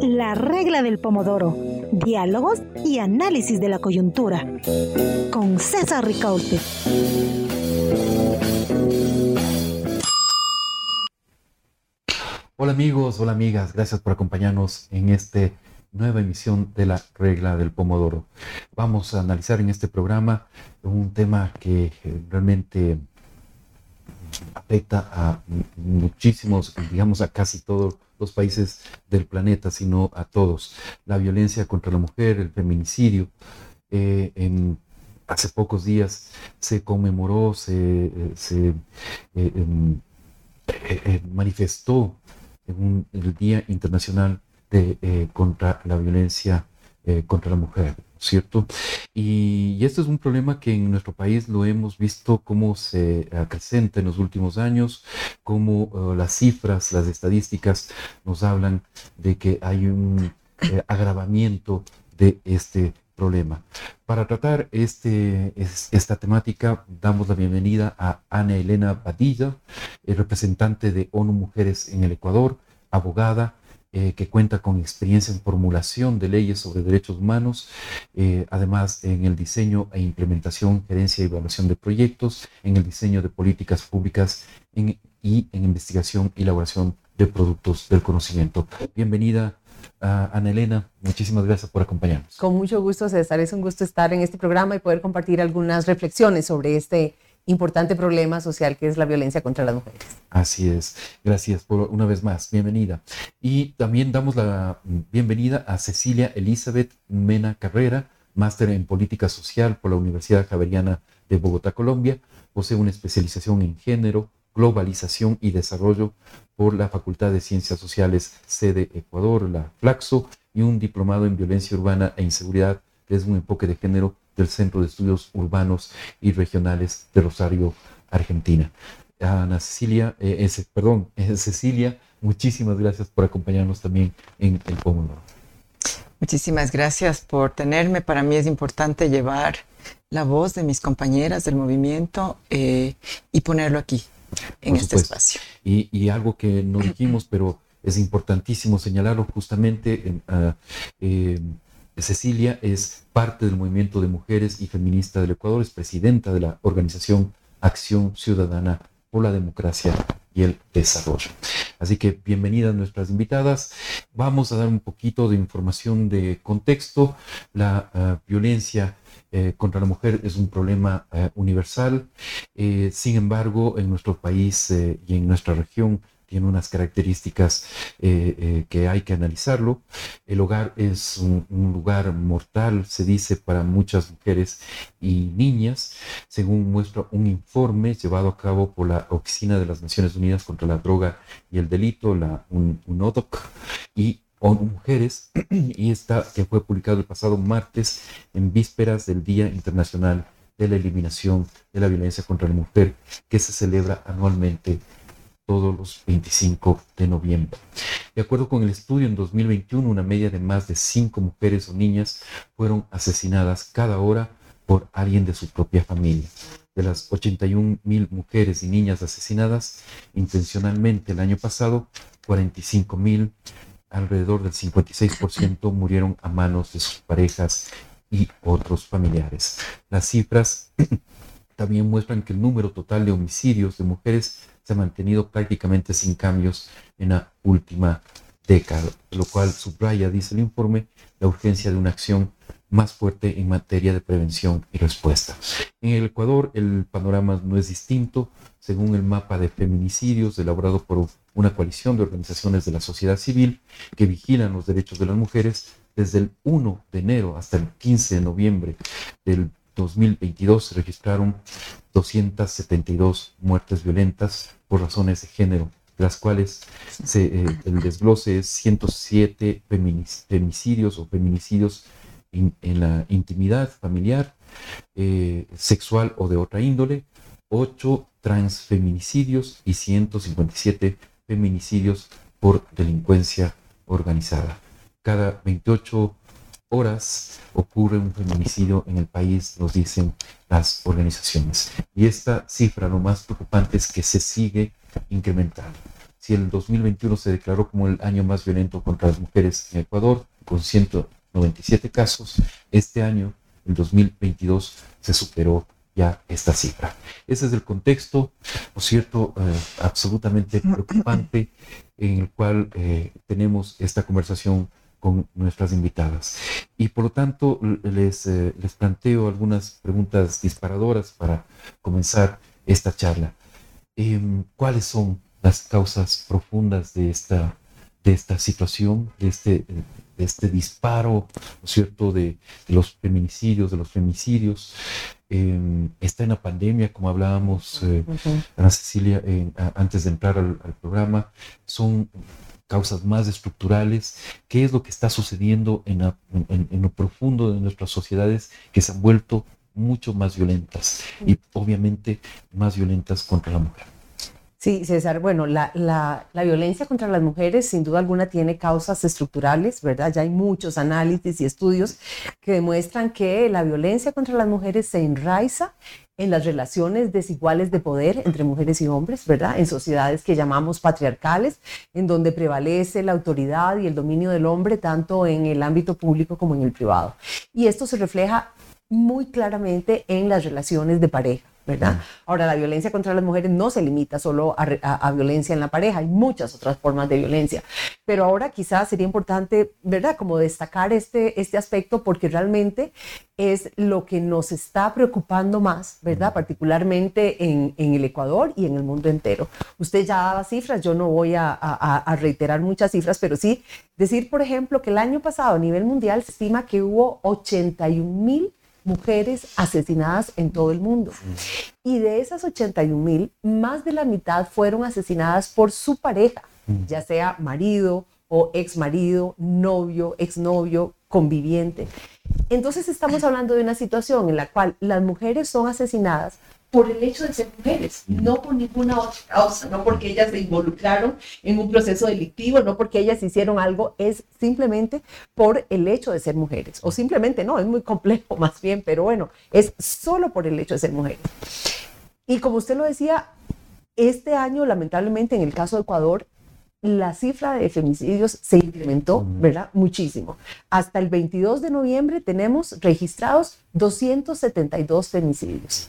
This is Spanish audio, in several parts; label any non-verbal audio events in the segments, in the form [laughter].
La regla del pomodoro. Diálogos y análisis de la coyuntura. Con César Ricaurte. Hola amigos, hola amigas, gracias por acompañarnos en esta nueva emisión de la regla del pomodoro. Vamos a analizar en este programa un tema que realmente afecta a muchísimos, digamos a casi todos los países del planeta, sino a todos. La violencia contra la mujer, el feminicidio. Eh, en, hace pocos días se conmemoró, se, eh, em, manifestó en el Día Internacional de, contra la Violencia contra la Mujer. ¿cierto? Y, esto es un problema que en nuestro país lo hemos visto cómo se acrecenta en los últimos años, cómo uh, las cifras, las estadísticas nos hablan de que hay un eh, agravamiento de este problema. Para tratar este, esta temática, damos la bienvenida a Ana Elena Padilla, representante de ONU Mujeres en el Ecuador, abogada, eh, que cuenta con experiencia en formulación de leyes sobre derechos humanos, eh, además en el diseño e implementación, gerencia y evaluación de proyectos, en el diseño de políticas públicas y en investigación y elaboración de productos del conocimiento. Bienvenida. Ana Elena, muchísimas gracias por acompañarnos. Con mucho gusto, César. Es un gusto estar en este programa y poder compartir algunas reflexiones sobre este importante problema social que es la violencia contra las mujeres. Así es. Gracias por una vez más. Bienvenida. Y también damos la bienvenida a Cecilia Elizabeth Mena Carrera, máster en política social por la Universidad Javeriana de Bogotá, Colombia. Posee una especialización en género, globalización y desarrollo por la Facultad de Ciencias Sociales sede Ecuador, la Flaxo, y un diplomado en violencia urbana e inseguridad desde un enfoque de género del Centro de Estudios Urbanos y Regionales de Rosario, Argentina. Ana Cecilia, eh, perdón, [laughs] Cecilia, muchísimas gracias por acompañarnos también en el Pomodoro. Muchísimas gracias por tenerme. Para mí es importante llevar la voz de mis compañeras del movimiento eh, y ponerlo aquí, en este espacio. Y, algo que no dijimos, pero es importantísimo señalarlo justamente en, ah, eh, Cecilia es parte del movimiento de mujeres y feminista del Ecuador, es presidenta de la organización Acción Ciudadana por la Democracia y el Desarrollo. Así que bienvenidas nuestras invitadas. Vamos a dar un poquito de información de contexto. La ah, violencia eh, contra la mujer es un problema eh, universal. Eh, sin embargo, en nuestro país y en nuestra región tiene unas características eh, eh, que hay que analizarlo. El hogar es un, lugar mortal, se dice, para muchas mujeres y niñas, según muestra un informe llevado a cabo por la Oficina de las Naciones Unidas contra la Droga y el Delito, la UNODOC, y mujeres, [clears throat] y esta que fue publicado el pasado martes en vísperas del Día Internacional de la Eliminación de la Violencia contra la Mujer, que se celebra anualmente todos los 25 de noviembre. De acuerdo con el estudio, en 2021 una media de más de 5 mujeres o niñas fueron asesinadas cada hora por alguien de su propia familia. De las 81 mil mujeres y niñas asesinadas intencionalmente el año pasado, 45 mil, alrededor del 56% murieron a manos de sus parejas y otros familiares. Las cifras [clears throat] también muestran que el número total de homicidios de mujeres se ha mantenido prácticamente sin cambios en la última década, lo cual subraya, dice el informe, la urgencia de una acción más fuerte en materia de prevención y respuesta. En el Ecuador el panorama no es distinto. Según el mapa de feminicidios elaborado por una coalición de organizaciones de la sociedad civil que vigilan los derechos de las mujeres, desde el 1 de enero hasta el 15 de noviembre del 2022 se registraron 272 muertes violentas por razones de género, las cuales eh, el desglose es 107 femicidios o feminicidios en la intimidad familiar, eh, sexual o de otra índole, 8 transfeminicidios y 157 feminicidios por delincuencia organizada. Cada 28 horas ocurre un feminicidio en el país, nos dicen las organizaciones. Y esta cifra, lo más preocupante es que se sigue incrementando. si el 2021 se declaró como el año más violento contra las mujeres en Ecuador, con 197 casos, este año, el 2022, se superó ya esta cifra. Ese es el contexto, ¿no es cierto?, eh, absolutamente preocupante en el cual eh, tenemos esta conversación con nuestras invitadas. Y por lo tanto, les, eh, les planteo algunas preguntas disparadoras para comenzar esta charla. Em, ¿Cuáles son las causas profundas de esta, de esta situación, de este, de este disparo, ¿no es cierto?, de, los feminicidios, de los femicidios. Em, está en la pandemia, como hablábamos, eh, Ana Cecilia, antes de entrar al, programa, son causas más estructurales, qué es lo que está sucediendo en, lo profundo de nuestras sociedades que se han vuelto mucho más violentas y obviamente más violentas contra la mujer. Sí, César, bueno, la, la, la, violencia contra las mujeres sin duda alguna tiene causas estructurales, ¿verdad? Ya hay muchos análisis y estudios que demuestran que la violencia contra las mujeres se enraiza en las relaciones desiguales de poder entre mujeres y hombres, ¿verdad? En sociedades que llamamos patriarcales, en donde prevalece la autoridad y el dominio del hombre tanto en el ámbito público como en el privado. Y esto se refleja muy claramente en las relaciones de pareja. ¿Verdad? Ahora, la violencia contra las mujeres no se limita solo a, violencia en la pareja, hay muchas otras formas de violencia. Pero ahora quizás sería importante, ¿verdad? Como destacar este, este aspecto porque realmente es lo que nos está preocupando más, ¿verdad? Particularmente en, en el Ecuador y en el mundo entero. Usted ya daba cifras, yo no voy a, a reiterar muchas cifras, pero sí decir, por ejemplo, que el año pasado a nivel mundial se estima que hubo 81 mil mujeres asesinadas en todo el mundo. Y de esas 81 mil, más de la mitad fueron asesinadas por su pareja, mm. ya sea marido o ex marido, novio, exnovio, conviviente. Entonces estamos hablando de una situación en la cual las mujeres son asesinadas por el hecho de ser mujeres, no por ninguna otra causa, no porque ellas se involucraron en un proceso delictivo, no porque ellas hicieron algo, es simplemente por el hecho de ser mujeres. O simplemente no, es muy complejo [laughs] más bien, pero bueno, es solo por el hecho de ser mujeres. Y como usted lo decía, este año, lamentablemente, en el caso de Ecuador, la cifra de femicidios se incrementó, ¿verdad? Muchísimo. Hasta el 22 de noviembre tenemos registrados 272 femicidios.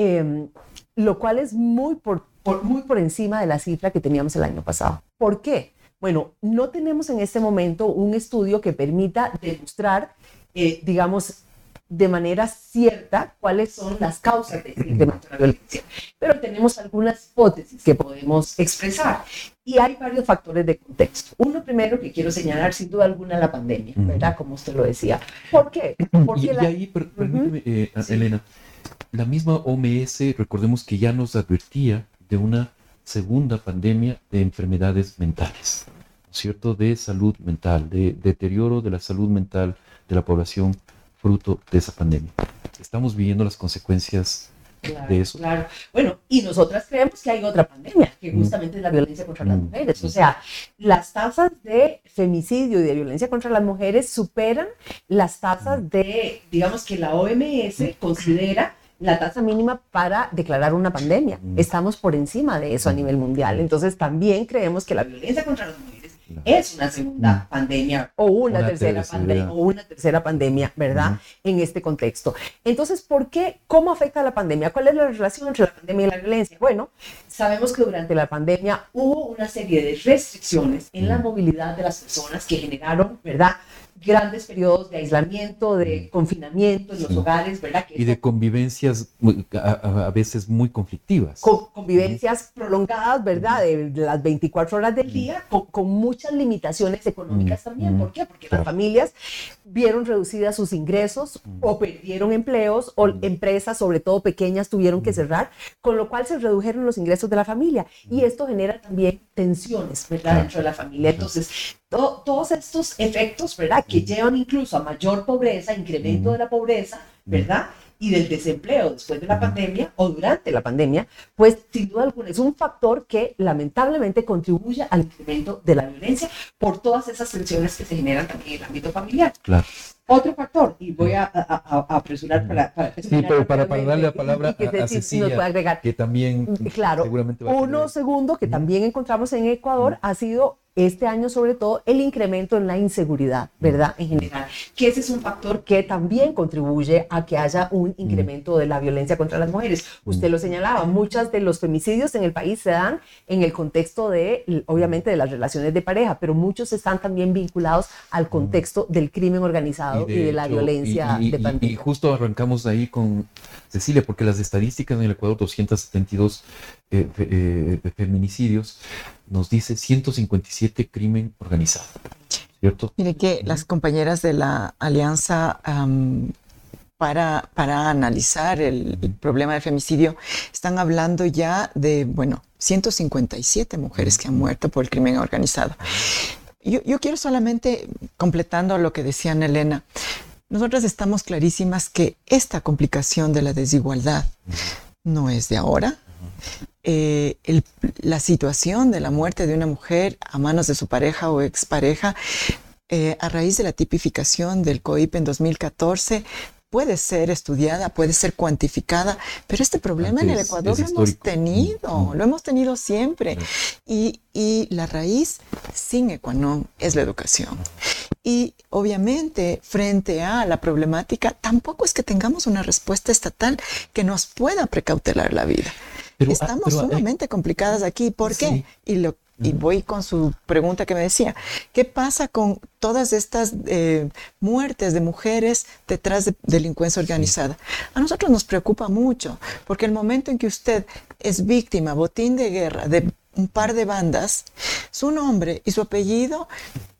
Em, lo cual es muy por, muy por encima de la cifra que teníamos el año pasado. ¿Por qué? Bueno, no tenemos en este momento un estudio que permita demostrar, eh, digamos, de manera cierta cuáles son las causas de este la violencia, pero tenemos algunas hipótesis que podemos expresar y hay varios factores de contexto. Uno primero que quiero señalar, sin duda alguna, la pandemia, ¿verdad? Como usted lo decía. ¿Por qué? Porque y, ahí, permíteme, eh, Elena, la misma OMS, recordemos que ya nos advertía de una segunda pandemia de enfermedades mentales, ¿cierto? De salud mental, de deterioro de la salud mental de la población fruto de esa pandemia. Estamos viviendo las consecuencias de eso. Claro. Bueno, y nosotras creemos que hay otra pandemia, que mm. justamente es la violencia contra las mm. mujeres. O sea, las tasas de femicidio y de violencia contra las mujeres superan las tasas mm. de, digamos que la OMS considera la tasa mínima para declarar una pandemia. Mm. Estamos por encima de eso a mm. nivel mundial. Entonces también creemos que la violencia contra las mujeres es una segunda mm. pandemia o una, tercera, pandemia o una tercera pandemia, ¿verdad? En este contexto. Entonces, ¿por qué? ¿Cómo afecta la pandemia? ¿Cuál es la relación entre la pandemia y la violencia? Bueno, sabemos que durante la pandemia hubo una serie de restricciones en la movilidad de las personas que generaron, ¿verdad? Grandes periodos de aislamiento, de mm. confinamiento en los hogares, ¿verdad? y de convivencias a, veces muy conflictivas. convivencias prolongadas, ¿verdad? De, las 24 horas del día, con, muchas limitaciones económicas también. ¿Por qué? Porque las familias vieron reducidas sus ingresos o perdieron empleos o empresas, sobre todo pequeñas, tuvieron que cerrar, con lo cual se redujeron los ingresos de la familia. Y esto genera también tensiones, ¿verdad? Dentro de la familia. Entonces, todos estos efectos, ¿verdad? Que llevan incluso a mayor pobreza, incremento de la pobreza, ¿verdad? Y del desempleo después de la pandemia o durante la pandemia, pues sin duda alguna es un factor que lamentablemente contribuye al incremento de la violencia por todas esas tensiones que se generan también en el ámbito familiar. Claro. Otro factor, y voy a, apresurar para, para Sí, pero para, darle la palabra a, Cecilia, agregar. que también claro, seguramente va a Uno segundo que también encontramos en Ecuador ha sido este año sobre todo el incremento en la inseguridad, ¿verdad? En general, que ese es un factor que también contribuye a que haya un incremento de la violencia contra las mujeres. Usted lo señalaba, muchas de los femicidios en el país se dan en el contexto de, obviamente, de las relaciones de pareja, pero muchos están también vinculados al contexto del crimen organizado y de, la violencia de pandillas. Y, justo arrancamos ahí con Cecilia, porque las estadísticas en el Ecuador, 272 eh, eh, feminicidios, nos dice 157 crimen organizado. ¿Cierto? Mire que las compañeras de la Alianza para, para analizar el, problema del femicidio están hablando ya de, bueno, 157 mujeres que han muerto por el crimen organizado. Yo, yo quiero solamente, completando lo que decían Elena, nosotras estamos clarísimas que esta complicación de la desigualdad no es de ahora, eh, la situación de la muerte de una mujer a manos de su pareja o expareja eh, a raíz de la tipificación del COIP en 2014 puede ser estudiada, puede ser cuantificada, pero este problema en el Ecuador lo hemos tenido, lo hemos tenido siempre. Y, y, la raíz sin ecuanón es la educación. Y obviamente, frente a la problemática, tampoco es que tengamos una respuesta estatal que nos pueda precautelar la vida. Ah, Estamos ah, sumamente complicadas aquí. ¿Por qué? Y, lo, y voy con su pregunta que me decía, ¿qué pasa con todas estas eh, muertes de mujeres detrás de delincuencia organizada? A nosotros nos preocupa mucho, porque el momento en que usted es víctima, botín de guerra, de un par de bandas, su nombre y su apellido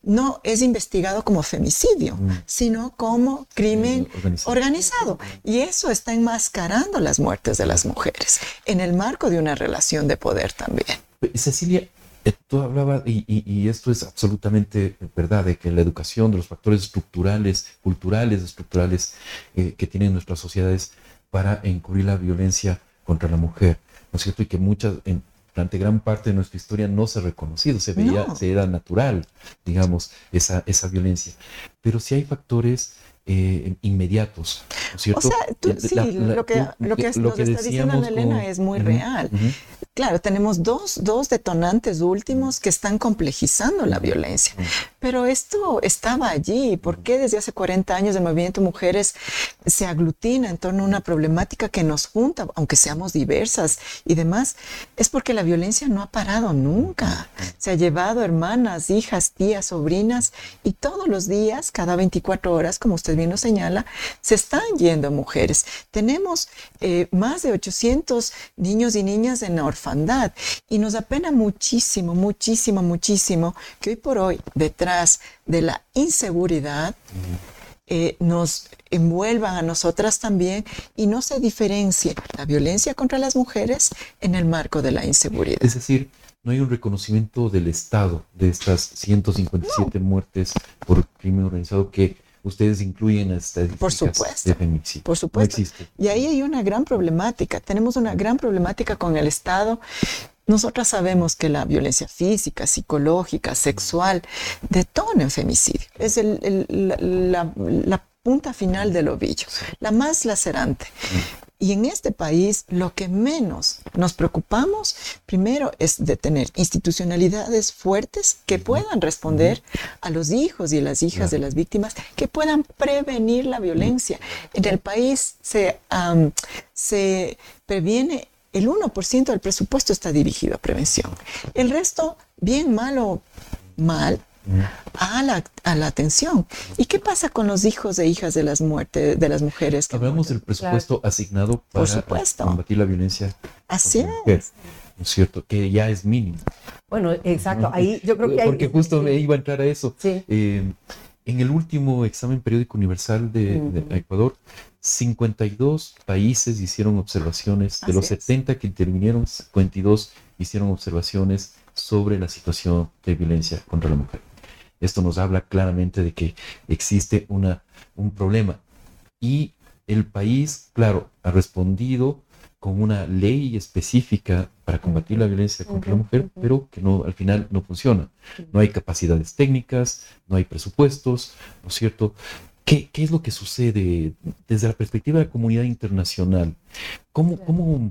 no es investigado como femicidio, mm. sino como crimen organizado. Y eso está enmascarando las muertes de las mujeres en el marco de una relación de poder también. Cecilia, eh, tú hablabas, y, esto es absolutamente verdad, de que la educación, de los factores estructurales, culturales, estructurales eh, que tienen nuestras sociedades para encubrir la violencia contra la mujer, ¿no es cierto? Y que muchas, en, durante gran parte de nuestra historia no se ha reconocido, se veía, se era natural, digamos, esa, esa violencia. Pero si hay factores eh, inmediatos, ¿cierto? O sea, tú, sí, lo que, lo que, lo que está diciendo Elena es muy real. Claro, tenemos dos, dos, detonantes últimos que están complejizando la violencia, pero esto estaba allí. ¿Por qué desde hace 40 años el movimiento Mujeres se aglutina en torno a una problemática que nos junta, aunque seamos diversas y demás? Es porque la violencia no ha parado nunca. Se ha llevado hermanas, hijas, tías, sobrinas y todos los días, cada 24 horas, como usted bien lo señala, se están yendo mujeres. Tenemos eh, más de 800 niños y niñas en orfandad. Y nos apena muchísimo, muchísimo, muchísimo que hoy por hoy, detrás de la inseguridad, eh, nos envuelvan a nosotras también y no se diferencie la violencia contra las mujeres en el marco de la inseguridad. Es decir, no hay un reconocimiento del Estado de estas 157 muertes por crimen organizado que ustedes incluyen estadísticas por supuesto, de Por supuesto. y ahí hay una gran problemática. Tenemos una gran problemática con el Estado. Nosotras sabemos que la violencia física, psicológica, sexual, detona el femicidio. Es la, la, punta final del ovillo, la más lacerante. Y en este país lo que menos nos preocupamos, primero, es de tener institucionalidades fuertes que puedan responder a los hijos y las hijas de las víctimas, que puedan prevenir la violencia. En el país se, se previene, el 1% del presupuesto está dirigido a prevención. El resto, bien, mal o mal, a la, a la atención. ¿Y qué pasa con los hijos e hijas de las muertes de las mujeres? Hablamos del presupuesto asignado para combatir la violencia. Así es. ¿No es cierto? Que ya es mínimo. Bueno, exacto. Ahí yo creo que hay, Porque justo me iba a entrar a eso. Eh, en el último examen periódico universal de, Ecuador, 52 países hicieron observaciones. De los 70 que intervinieron, 52 hicieron observaciones sobre la situación de violencia contra la mujer. Esto nos habla claramente de que existe una, un problema. Y el país, claro, ha respondido con una ley específica para combatir la violencia contra la mujer, pero que no, al final no funciona. No hay capacidades técnicas, no hay presupuestos, ¿no es cierto? ¿qué, ¿qué, es lo que sucede desde la perspectiva de la comunidad internacional? ¿Cómo, cómo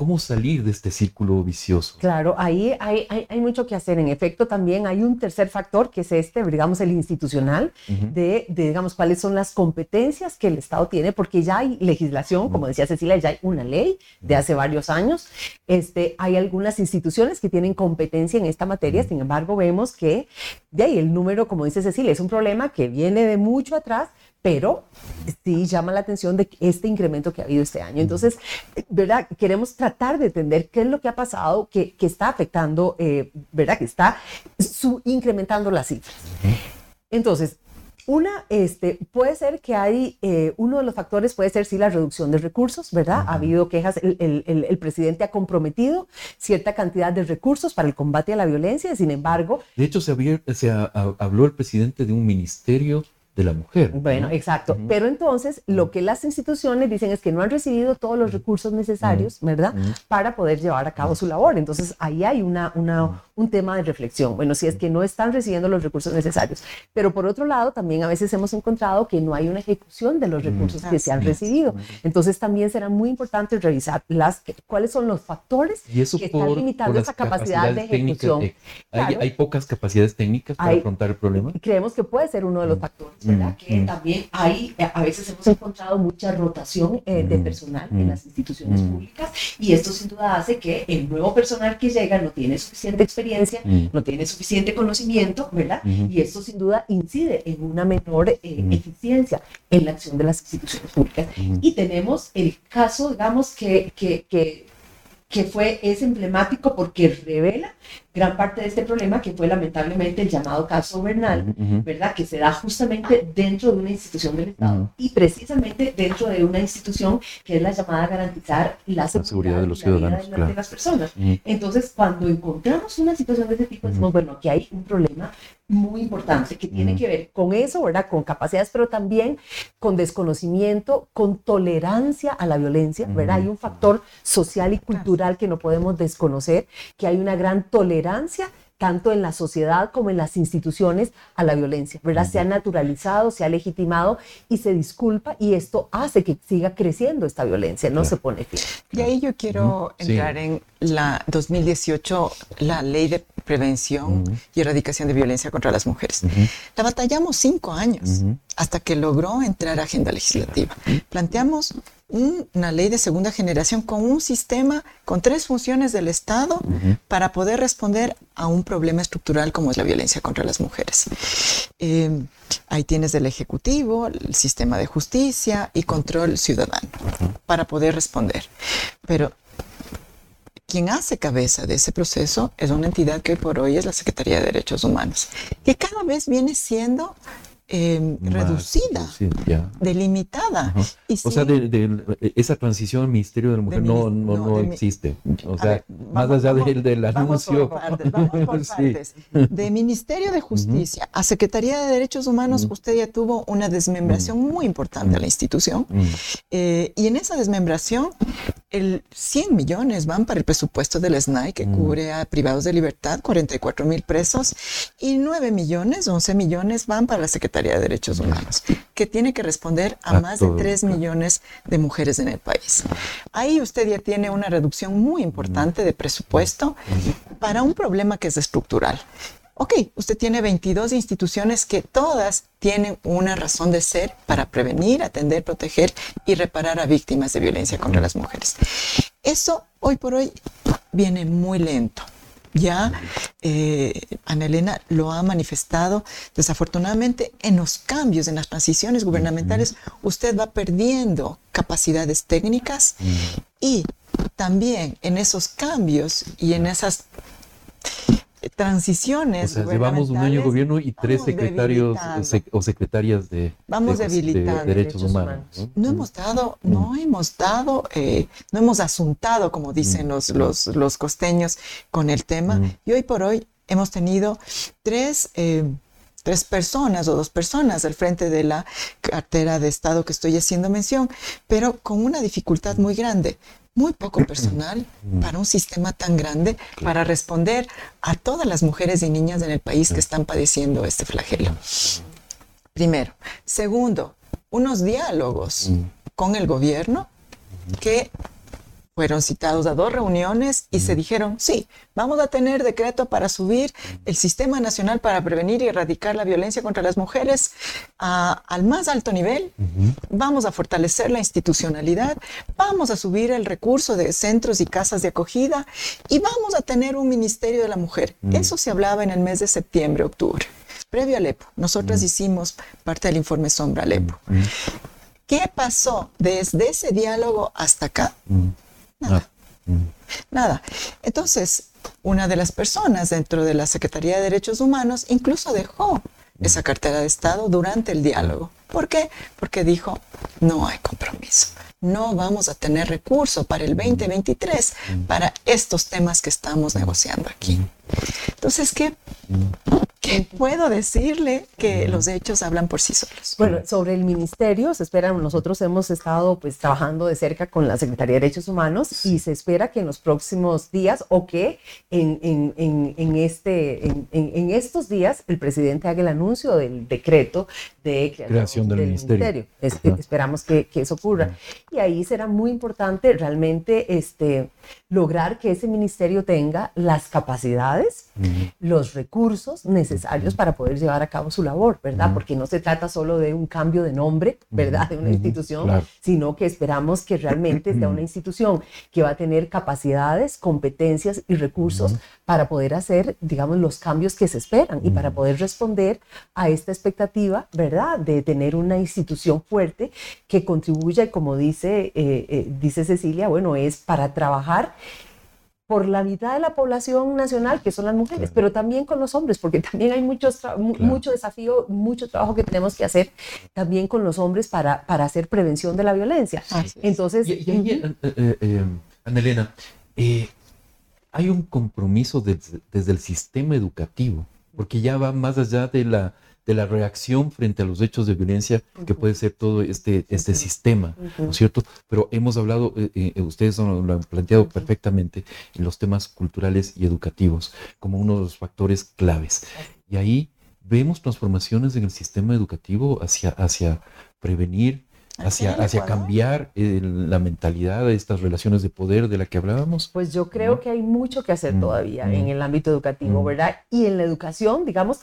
¿Cómo salir de este círculo vicioso? Claro, ahí hay, hay, mucho que hacer. En efecto, también hay un tercer factor que es este, digamos, el institucional, de, digamos, cuáles son las competencias que el Estado tiene, porque ya hay legislación, como decía Cecilia, ya hay una ley de hace varios años. Este, hay algunas instituciones que tienen competencia en esta materia, sin embargo, vemos que de ahí el número, como dice Cecilia, es un problema que viene de mucho atrás, pero sí llama la atención de este incremento que ha habido este año. Entonces, ¿verdad? Queremos tratar de entender qué es lo que ha pasado, que, que está afectando, eh, ¿verdad? Que está su, incrementando las cifras. Entonces, una, este, puede ser que hay, eh, uno de los factores puede ser sí la reducción de recursos, ¿verdad? Ha habido quejas, el, el, el, presidente ha comprometido cierta cantidad de recursos para el combate a la violencia, sin embargo... De hecho, se, había, se habló el presidente de un ministerio de la mujer. Bueno, exacto. Pero entonces lo que las instituciones dicen es que no han recibido todos los recursos necesarios, ¿verdad? Para poder llevar a cabo su labor. Entonces ahí hay una, una, un tema de reflexión. Bueno, si es que no están recibiendo los recursos necesarios. Pero por otro lado, también a veces hemos encontrado que no hay una ejecución de los recursos que se han recibido. Entonces también será muy importante revisar las, cuáles son los factores que están limitando esa capacidad de ejecución. Eh, hay, hay, pocas capacidades técnicas para afrontar el problema. Creemos que puede ser uno de los factores. ¿Verdad? Que también hay, eh, a veces hemos encontrado mucha rotación eh, de personal en las instituciones públicas y esto sin duda hace que el nuevo personal que llega no tiene suficiente experiencia, no tiene suficiente conocimiento, ¿verdad? Y esto sin duda incide en una menor eh, eficiencia en la acción de las instituciones públicas. Y tenemos el caso, digamos, que, que, que que fue, es emblemático porque revela gran parte de este problema que fue lamentablemente el llamado caso Bernal, ¿verdad? Que se da justamente dentro de una institución del Estado y precisamente dentro de una institución que es la llamada a garantizar la, seguridad, de los ciudadanos, de, las personas. Entonces, cuando encontramos una situación de este tipo, decimos, bueno, aquí hay un problema muy importante que tiene que ver con eso, ¿verdad? Con capacidades, pero también con desconocimiento, con tolerancia a la violencia, ¿verdad? Hay un factor social y cultural que no podemos desconocer, que hay una gran tolerancia tolerancia tanto en la sociedad como en las instituciones a la violencia, ¿verdad? Se ha naturalizado, se ha legitimado y se disculpa y esto hace que siga creciendo esta violencia, no se pone fin. Y ahí yo quiero entrar en la 2018, la ley de prevención y erradicación de violencia contra las mujeres. La batallamos cinco años hasta que logró entrar a agenda legislativa. Planteamos una ley de segunda generación con un sistema, con tres funciones del Estado para poder responder a un problema estructural como es la violencia contra las mujeres. Em, ahí tienes el Ejecutivo, el sistema de justicia y control ciudadano para poder responder. Pero quien hace cabeza de ese proceso es una entidad que hoy por hoy es la Secretaría de Derechos Humanos, que cada vez viene siendo Em, reducida, delimitada. o sea, de, esa transición al Ministerio de la Mujer no, no, no, existe. O sea, más allá del, anuncio. De Ministerio de Justicia a Secretaría de Derechos Humanos, usted ya tuvo una desmembración muy importante a la institución. Eh, y en esa desmembración, el 100 millones van para el presupuesto del SNAI, que cubre a privados de libertad, 44 mil presos, y 9 millones, 11 millones van para la Secretaría de Derechos Humanos, que tiene que responder a, más de 3 millones de mujeres en el país. Ahí usted ya tiene una reducción muy importante de presupuesto para un problema que es estructural. Ok, usted tiene 22 instituciones que todas tienen una razón de ser para prevenir, atender, proteger y reparar a víctimas de violencia contra las mujeres. Eso hoy por hoy viene muy lento. Ya eh, Ana Elena lo ha manifestado. Desafortunadamente, en los cambios, en las transiciones gubernamentales, usted va perdiendo capacidades técnicas y también en esos cambios y en esas transiciones. O sea, llevamos un año de gobierno y tres secretarios o secretarias de, vamos de, derechos, humanos. ¿no? hemos dado, no hemos dado, eh, no hemos asuntado, como dicen los, los, los, costeños, con el tema. Y hoy por hoy hemos tenido tres... Eh, tres personas o dos personas al frente de la cartera de Estado que estoy haciendo mención, pero con una dificultad muy grande muy poco personal para un sistema tan grande para responder a todas las mujeres y niñas en el país que están padeciendo este flagelo. Primero. Segundo, unos diálogos con el gobierno que fueron citados a dos reuniones y se dijeron, sí, vamos a tener decreto para subir el Sistema Nacional para Prevenir y Erradicar la Violencia contra las Mujeres al más alto nivel, vamos a fortalecer la institucionalidad, vamos a subir el recurso de centros y casas de acogida y vamos a tener un Ministerio de la Mujer. Eso se hablaba en el mes de septiembre, octubre. Previo a Alepo, nosotras hicimos parte del informe Sombra Alepo. ¿Qué pasó desde ese diálogo hasta acá? Nada. Ah, mm. Nada. Entonces, una de las personas dentro de la Secretaría de Derechos Humanos incluso dejó mm. esa cartera de Estado durante el diálogo. ¿Por qué? Porque dijo, no hay compromiso. No vamos a tener recurso para el 2023 mm. para estos temas que estamos negociando aquí. Entonces, ¿qué, ¿qué puedo decirle que los hechos hablan por sí solos? Bueno, sobre el ministerio, se espera, nosotros hemos estado pues trabajando de cerca con la Secretaría de Derechos Humanos y se espera que en los próximos días o que en, en, en, este, en, estos días el presidente haga el anuncio del decreto de creación del, ministerio. esperamos que, que, eso ocurra. Y ahí será muy importante realmente este, lograr que ese ministerio tenga las capacidades, los recursos necesarios para poder llevar a cabo su labor, ¿verdad? Porque no se trata solo de un cambio de nombre, ¿verdad? De una institución, sino que esperamos que realmente sea una institución que va a tener capacidades, competencias y recursos para poder hacer, digamos, los cambios que se esperan y para poder responder a esta expectativa, ¿verdad? De tener una institución fuerte que contribuya, como dice, eh, eh, dice Cecilia, bueno, es para trabajar por la mitad de la población nacional, que son las mujeres, pero también con los hombres, porque también hay muchos mucho desafío, mucho trabajo que tenemos que hacer también con los hombres para, para hacer prevención de la violencia. Entonces, y, eh, eh, Elena, hay un compromiso desde el sistema educativo, porque ya va más allá de la de la reacción frente a los hechos de violencia que puede ser todo este, este sistema, ¿no es cierto? Pero hemos hablado, eh, eh, ustedes lo han planteado perfectamente, en los temas culturales y educativos como uno de los factores claves. Y ahí vemos transformaciones en el sistema educativo hacia, hacia prevenir, hacia, hacia cambiar la mentalidad de estas relaciones de poder de la que hablábamos? Pues yo creo que hay mucho que hacer mm, todavía mm. en el ámbito educativo, mm. ¿verdad? Y en la educación, digamos,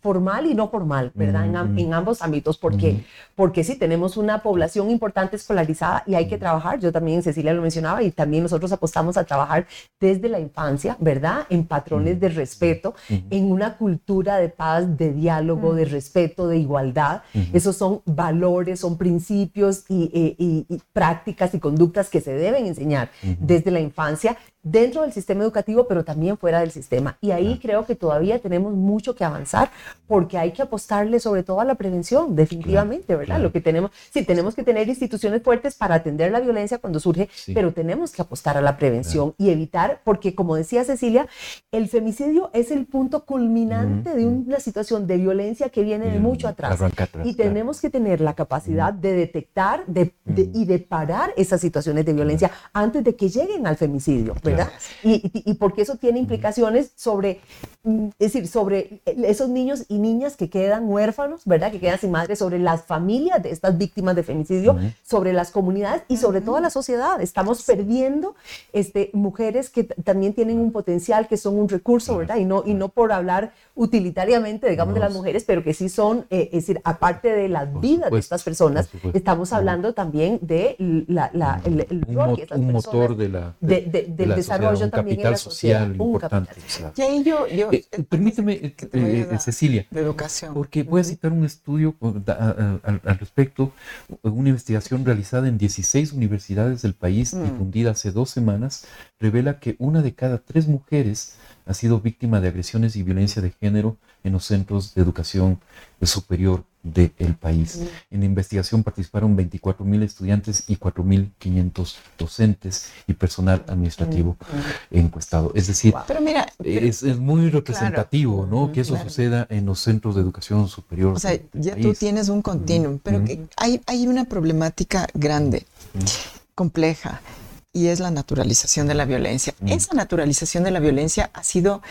formal y no formal, ¿verdad? En, ambos ámbitos. ¿Por qué? Porque sí, tenemos una población importante escolarizada y hay que trabajar. Yo también, Cecilia lo mencionaba, y también nosotros apostamos a trabajar desde la infancia, ¿verdad? En patrones de respeto, en una cultura de paz, de diálogo, de respeto, de igualdad. Esos son valores, son principios y, prácticas y conductas que se deben enseñar desde la infancia dentro del sistema educativo, pero también fuera del sistema. Y ahí creo que todavía tenemos mucho que avanzar porque hay que apostarle sobre todo a la prevención, definitivamente, ¿verdad? Lo que tenemos, sí, tenemos que tener instituciones fuertes para atender la violencia cuando surge, pero tenemos que apostar a la prevención y evitar, porque como decía Cecilia, el femicidio es el punto culminante de una situación de violencia que viene de mucho atrás. y tenemos que tener la capacidad de detectar de, y de parar esas situaciones de violencia antes de que lleguen al femicidio, ¿verdad? Y, porque eso tiene implicaciones sobre, es decir, sobre esos niños y niñas que quedan huérfanos, ¿verdad? Que quedan sin madre, sobre las familias de estas víctimas de femicidio, sobre las comunidades y sobre toda la sociedad. Estamos perdiendo este, mujeres que también tienen un potencial, que son un recurso, ¿verdad? Y no, y no por hablar utilitariamente, digamos, de las mujeres, pero que sí son, eh, es decir, aparte de las vidas de estas personas, estamos hablando también de la, el, rol que estas un motor de la, del desarrollo también capital social importante. Y ahí yo, yo eh, permíteme, eh, eh, Cecilia, de educación. porque voy a citar un estudio al respecto, una investigación realizada en 16 universidades del país, mm. difundida hace dos semanas, revela que una de cada tres mujeres ha sido víctima de agresiones y violencia de género en los centros de educación superior del país. En la investigación participaron 24.000 estudiantes y 4.500 docentes y personal administrativo encuestado. Es decir, es, muy representativo ¿no? que eso suceda en los centros de educación superior. O sea, ya tú tienes un continuum, pero hay, hay una problemática grande, compleja y es la naturalización de la violencia. Esa naturalización de la violencia ha sido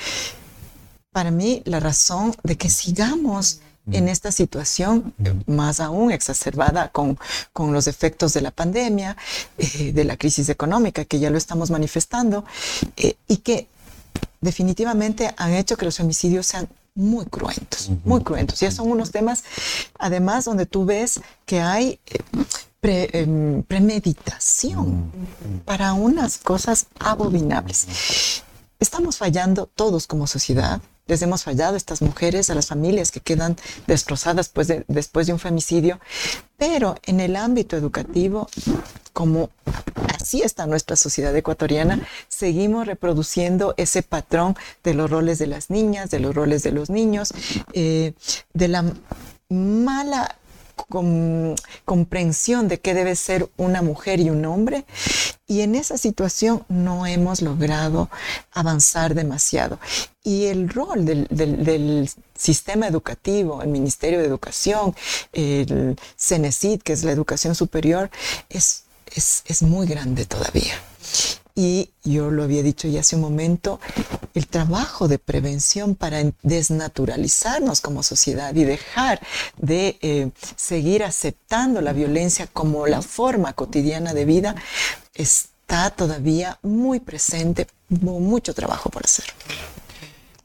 para mí la razón de que sigamos en esta situación, más aún exacerbada con, con los efectos de la pandemia, eh, de la crisis económica, que ya lo estamos manifestando, eh, y que definitivamente han hecho que los femicidios sean muy cruentos, muy cruentos. Ya son unos temas, además, donde tú ves que hay eh, em, premeditación para unas cosas abominables. Estamos fallando todos como sociedad, les hemos fallado a estas mujeres, a las familias que quedan destrozadas después de, después de un femicidio, pero en el ámbito educativo, como así está nuestra sociedad ecuatoriana, seguimos reproduciendo ese patrón de los roles de las niñas, de los roles de los niños, eh, de la mala comprensión de qué debe ser una mujer y un hombre. Y en esa situación no hemos logrado avanzar demasiado. Y el rol del, sistema educativo, el Ministerio de Educación, el CENESID, que es la educación superior, es, es, es muy grande todavía. Y yo lo había dicho ya hace un momento, el trabajo de prevención para desnaturalizarnos como sociedad y dejar de eh, seguir aceptando la violencia como la forma cotidiana de vida está todavía muy presente, mucho trabajo por hacer.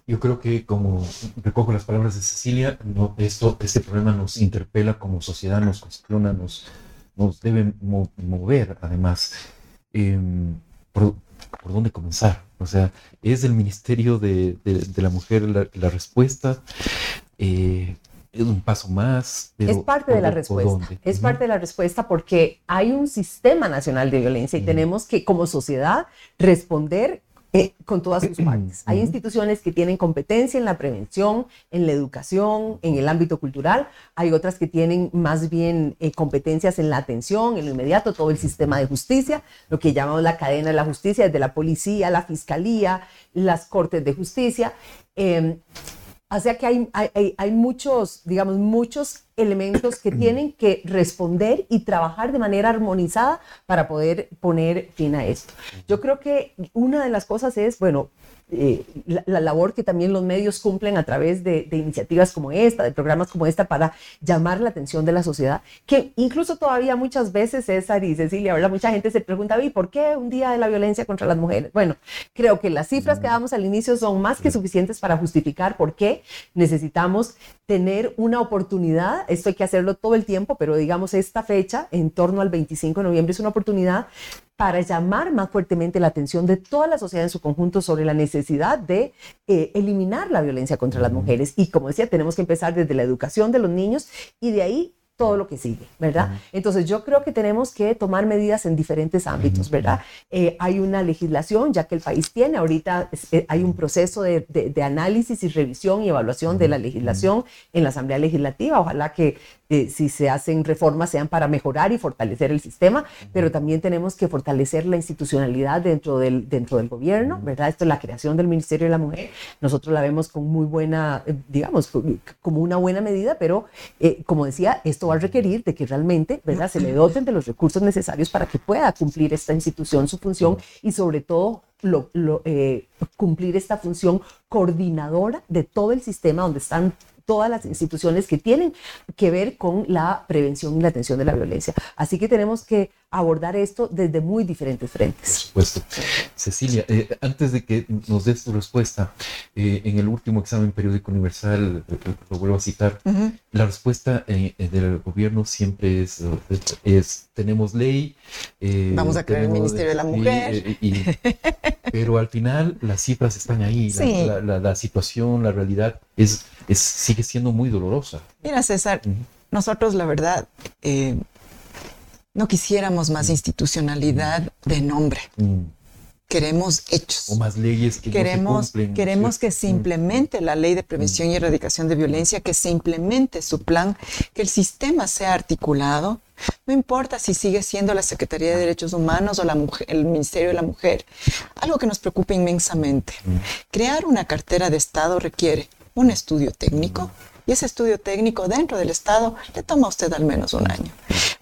Yo creo que como recojo las palabras de Cecilia, no, esto, este problema nos interpela como sociedad, nos cuestiona, nos, nos debe mover además. Em, por, dónde comenzar. O sea, es el Ministerio de, la Mujer la, respuesta. Eh, es un paso más. es parte de la respuesta. Es parte de la respuesta porque hay un sistema nacional de violencia y tenemos que, como sociedad, responder eh, con todas sus partes. Hay instituciones que tienen competencia en la prevención, en la educación, en el ámbito cultural. Hay otras que tienen más bien eh, competencias en la atención, en lo inmediato, todo el sistema de justicia, lo que llamamos la cadena de la justicia, desde la policía, la fiscalía, las cortes de justicia. Em, o sea que hay, hay, hay, muchos, digamos, muchos elementos que [clears throat] tienen que responder y trabajar de manera armonizada para poder poner fin a esto. Yo creo que una de las cosas es, bueno, eh, la, labor que también los medios cumplen a través de, iniciativas como esta, de programas como esta, para llamar la atención de la sociedad, que incluso todavía muchas veces, César y Cecilia, ¿verdad? mucha gente se pregunta, ¿y por qué un día de la violencia contra las mujeres? Bueno, creo que las cifras que damos al inicio son más que suficientes para justificar por qué necesitamos tener una oportunidad, esto hay que hacerlo todo el tiempo, pero digamos esta fecha, en torno al 25 de noviembre, es una oportunidad para llamar más fuertemente la atención de toda la sociedad en su conjunto sobre la necesidad de eh, eliminar la violencia contra las mujeres. Y como decía, tenemos que empezar desde la educación de los niños y de ahí todo lo que sigue, ¿verdad? Entonces yo creo que tenemos que tomar medidas en diferentes ámbitos, ¿verdad? Eh, hay una legislación ya que el país tiene, ahorita eh, hay un proceso de, de, análisis y revisión y evaluación de la legislación en la Asamblea Legislativa, ojalá que eh, si se hacen reformas sean para mejorar y fortalecer el sistema, pero también tenemos que fortalecer la institucionalidad dentro del, dentro del gobierno, ¿verdad? Esto es la creación del Ministerio de la Mujer, nosotros la vemos con muy buena, eh, digamos, como una buena medida, pero eh, como decía, esto va a requerir de que realmente, ¿verdad? Se le doten de los recursos necesarios para que pueda cumplir esta institución su función y sobre todo lo, cumplir esta función coordinadora de todo el sistema donde están todas las instituciones que tienen que ver con la prevención y la atención de la violencia. Así que tenemos que abordar esto desde muy diferentes frentes. Por supuesto. Cecilia, eh, antes de que nos des tu respuesta, eh, en el último examen periódico universal, eh, lo vuelvo a citar, la respuesta del gobierno siempre es, es tenemos ley. Vamos a crear el Ministerio de la Mujer. [laughs] pero al final las cifras están ahí, la, situación, la realidad es, es, sigue siendo muy dolorosa. Mira, César, nosotros la verdad no quisiéramos más mm. institucionalidad de nombre. Mm. Queremos hechos. O más leyes que queremos, no se cumplen. Queremos que se mm. implemente la ley de prevención y erradicación de violencia, que se implemente su plan, que el sistema sea articulado. No importa si sigue siendo la Secretaría de Derechos Humanos o la el Ministerio de la Mujer. Algo que nos preocupa inmensamente. Crear una cartera de Estado requiere un estudio técnico, y ese estudio técnico dentro del Estado le toma a usted al menos un año.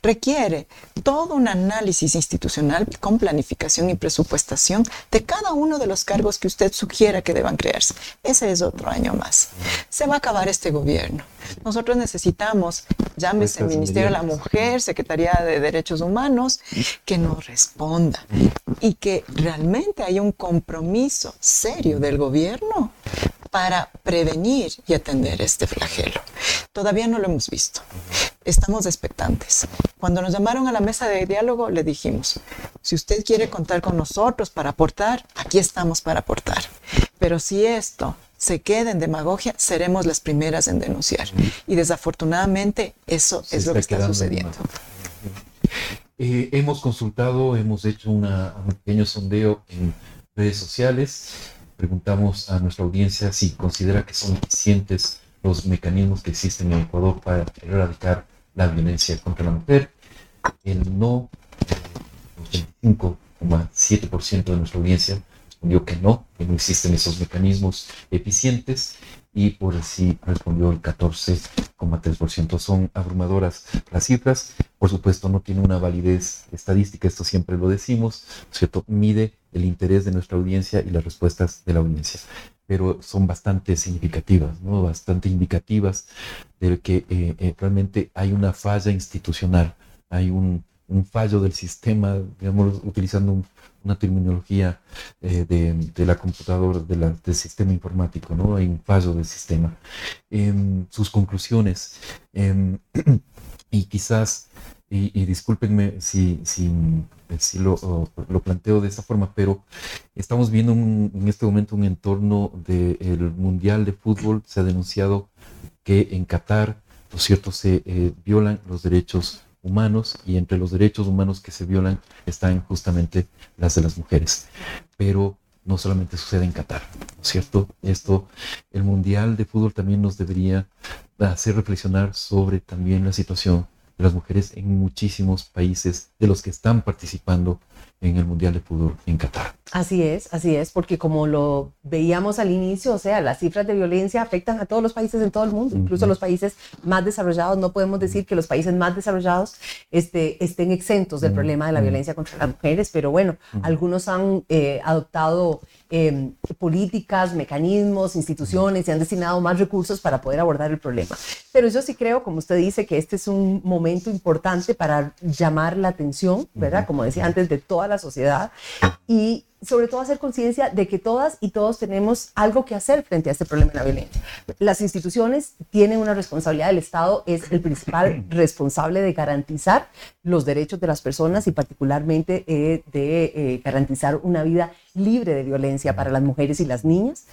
requiere todo un análisis institucional con planificación y presupuestación de cada uno de los cargos que usted sugiera que deban crearse. Ese es otro año más. Se va a acabar este gobierno. Nosotros necesitamos, llámese Ministerio de la Mujer, Secretaría de Derechos Humanos, que nos responda y que realmente haya un compromiso serio del gobierno para prevenir y atender este flagelo. Todavía no lo hemos visto. Estamos expectantes. Cuando nos llamaron a la mesa de diálogo, le dijimos, si usted quiere contar con nosotros para aportar, aquí estamos para aportar. Pero si esto se queda en demagogia, seremos las primeras en denunciar. Y desafortunadamente eso es lo que está sucediendo. Eh, hemos consultado, hemos hecho un pequeño sondeo en redes sociales preguntamos a nuestra audiencia si considera que son eficientes los mecanismos que existen en Ecuador para erradicar la violencia contra la mujer. El no, el 85,7% de nuestra audiencia respondió que no, que no existen esos mecanismos eficientes y por sí respondió el 14,3%. Son abrumadoras las cifras. Por supuesto, no tiene una validez estadística, esto siempre lo decimos, ¿cierto? Mide el interés de nuestra audiencia y las respuestas de la audiencia. Pero son bastante significativas, ¿no? bastante indicativas de que eh, eh, realmente hay una falla institucional, hay un, fallo del sistema, digamos, utilizando una terminología eh, de, la computadora, de del sistema informático, ¿no? Hay un fallo del sistema. Em, sus conclusiones, em, [clears throat] y quizás, y, discúlpenme si, si, lo, lo, planteo de esta forma, pero estamos viendo en este momento un entorno del Mundial de Fútbol, se ha denunciado que en Qatar, ¿no cierto?, se eh, violan los derechos humanos y entre los derechos humanos que se violan están justamente las de las mujeres. Pero no solamente sucede en Qatar, ¿no es cierto? Esto, el Mundial de Fútbol también nos debería hacer reflexionar sobre también la situación de las mujeres en muchísimos países de los que están participando en el Mundial de Fútbol en Qatar. Así es, así es, porque como lo veíamos al inicio, o sea, las cifras de violencia afectan a todos los países en todo el mundo, incluso los países más desarrollados. No podemos decir que los países más desarrollados este, estén exentos del problema de la violencia contra las mujeres, pero bueno, algunos han eh, adoptado em, políticas, mecanismos, instituciones y han destinado más recursos para poder abordar el problema. Pero yo sí creo, como usted dice, que este es un momento importante para llamar la atención, ¿verdad? Como decía antes, de toda la sociedad y sobre todo hacer conciencia de que todas y todos tenemos algo que hacer frente a este problema de la violencia. Las instituciones tienen una responsabilidad, el Estado es el principal [clears throat] responsable de garantizar los derechos de las personas y particularmente eh, de eh, garantizar una vida libre de violencia para las mujeres y las niñas.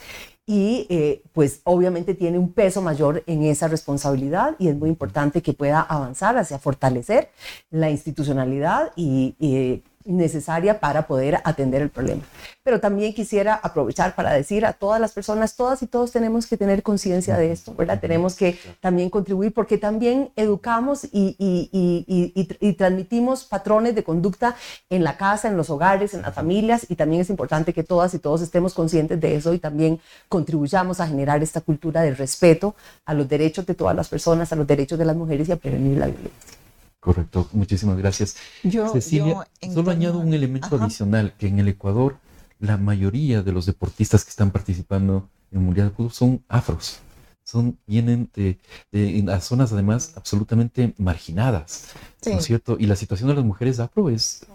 Y eh, pues obviamente tiene un peso mayor en esa responsabilidad y es muy importante que pueda avanzar hacia fortalecer la institucionalidad y, y necesaria para poder atender el problema. Pero también quisiera aprovechar para decir a todas las personas, todas y todos tenemos que tener conciencia de esto, ¿verdad? Tenemos que también contribuir porque también educamos y, y, transmitimos patrones de conducta en la casa, en los hogares, en las familias y también es importante que todas y todos estemos conscientes de eso y también contribuyamos a generar esta cultura de respeto a los derechos de todas las personas, a los derechos de las mujeres y a prevenir la violencia. Correcto, muchísimas gracias. Yo, Cecilia, solo añado un elemento adicional, que en el Ecuador la mayoría de los deportistas que están participando en el Mundial de Fútbol son afros. Son, vienen de, de, zonas además absolutamente marginadas, ¿no es cierto? Y la situación de las mujeres afro es,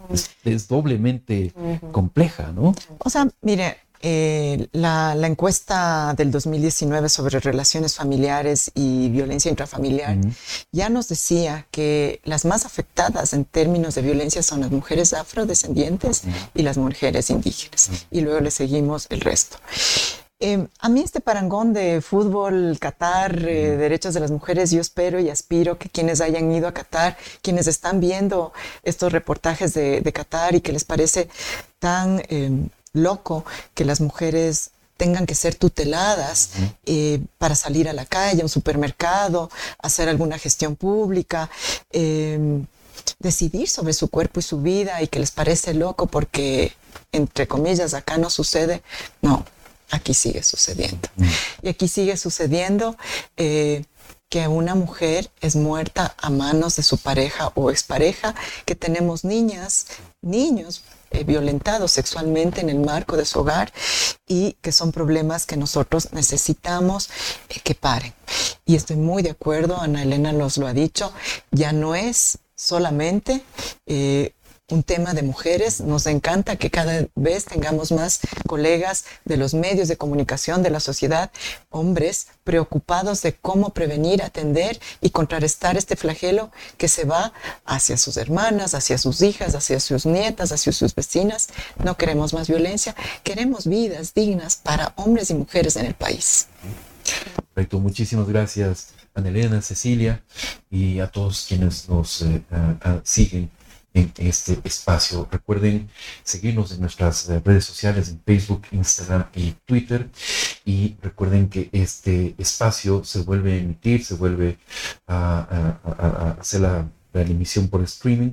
es, doblemente compleja, ¿no? O sea, mire, eh, la, encuesta del 2019 sobre relaciones familiares y violencia intrafamiliar ya nos decía que las más afectadas en términos de violencia son las mujeres afrodescendientes y las mujeres indígenas. Y luego le seguimos el resto. Eh, a mí este parangón de fútbol, Qatar, eh, derechos de las mujeres, yo espero y aspiro que quienes hayan ido a Qatar, quienes están viendo estos reportajes de, de Qatar y que les parece tan loco que las mujeres tengan que ser tuteladas eh, para salir a la calle, a un supermercado, hacer alguna gestión pública, em, decidir sobre su cuerpo y su vida y que les parece loco porque, entre comillas, acá no sucede. No, aquí sigue sucediendo. Y aquí sigue sucediendo. Eh, que una mujer es muerta a manos de su pareja o expareja, que tenemos niñas, niños eh, violentados sexualmente en el marco de su hogar y que son problemas que nosotros necesitamos eh, que paren. Y estoy muy de acuerdo, Ana Elena nos lo ha dicho, ya no es solamente eh, un tema de mujeres. Nos encanta que cada vez tengamos más colegas de los medios de comunicación de la sociedad, hombres preocupados de cómo prevenir, atender y contrarrestar este flagelo que se va hacia sus hermanas, hacia sus hijas, hacia sus nietas, hacia sus vecinas. No queremos más violencia, queremos vidas dignas para hombres y mujeres en el país. Perfecto, muchísimas gracias, Anelena, Cecilia y a todos quienes nos eh, siguen en este espacio. Recuerden seguirnos en nuestras eh, redes sociales, en Facebook, Instagram y Twitter. Y recuerden que este espacio se vuelve a emitir, se vuelve a, hacer la, emisión por streaming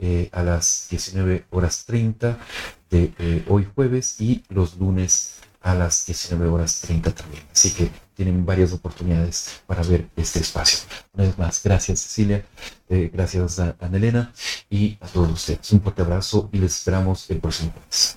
eh, a las 19 horas 30 de eh, hoy jueves y los lunes a las 19 horas 30 también. Así que tienen varias oportunidades para ver este espacio. Una vez más, gracias Cecilia, eh, gracias a Ana Elena y a todos ustedes. Un fuerte abrazo y les esperamos el próximo mes.